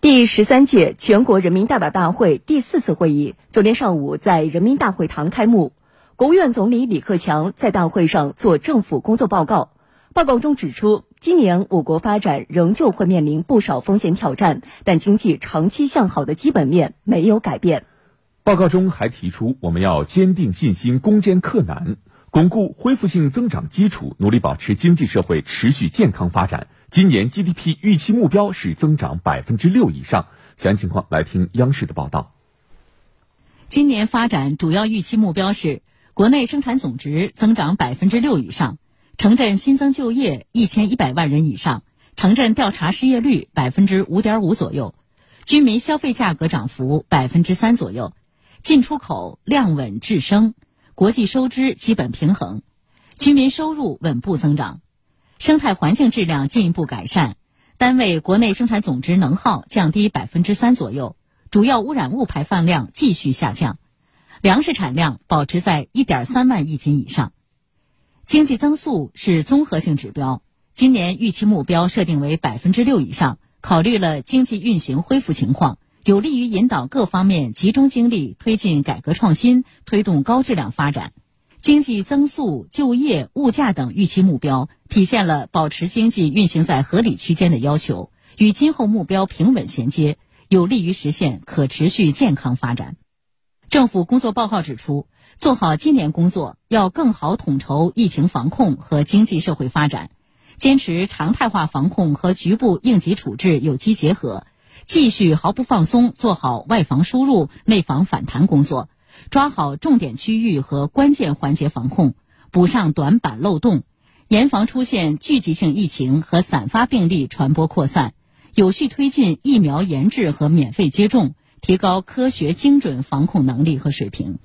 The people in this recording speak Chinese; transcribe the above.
第十三届全国人民代表大会第四次会议昨天上午在人民大会堂开幕。国务院总理李克强在大会上作政府工作报告。报告中指出，今年我国发展仍旧会面临不少风险挑战，但经济长期向好的基本面没有改变。报告中还提出，我们要坚定信心，攻坚克难，巩固恢复性增长基础，努力保持经济社会持续健康发展。今年 GDP 预期目标是增长百分之六以上。详细情况来听央视的报道。今年发展主要预期目标是国内生产总值增长百分之六以上，城镇新增就业一千一百万人以上，城镇调查失业率百分之五点五左右，居民消费价格涨幅百分之三左右，进出口量稳质升，国际收支基本平衡，居民收入稳步增长。生态环境质量进一步改善，单位国内生产总值能耗降低百分之三左右，主要污染物排放量继续下降，粮食产量保持在一点三万亿斤以上。经济增速是综合性指标，今年预期目标设定为百分之六以上，考虑了经济运行恢复情况，有利于引导各方面集中精力推进改革创新，推动高质量发展。经济增速、就业、物价等预期目标，体现了保持经济运行在合理区间的要求，与今后目标平稳衔接，有利于实现可持续健康发展。政府工作报告指出，做好今年工作，要更好统筹疫情防控和经济社会发展，坚持常态化防控和局部应急处置有机结合，继续毫不放松做好外防输入、内防反弹工作。抓好重点区域和关键环节防控，补上短板漏洞，严防出现聚集性疫情和散发病例传播扩散，有序推进疫苗研制和免费接种，提高科学精准防控能力和水平。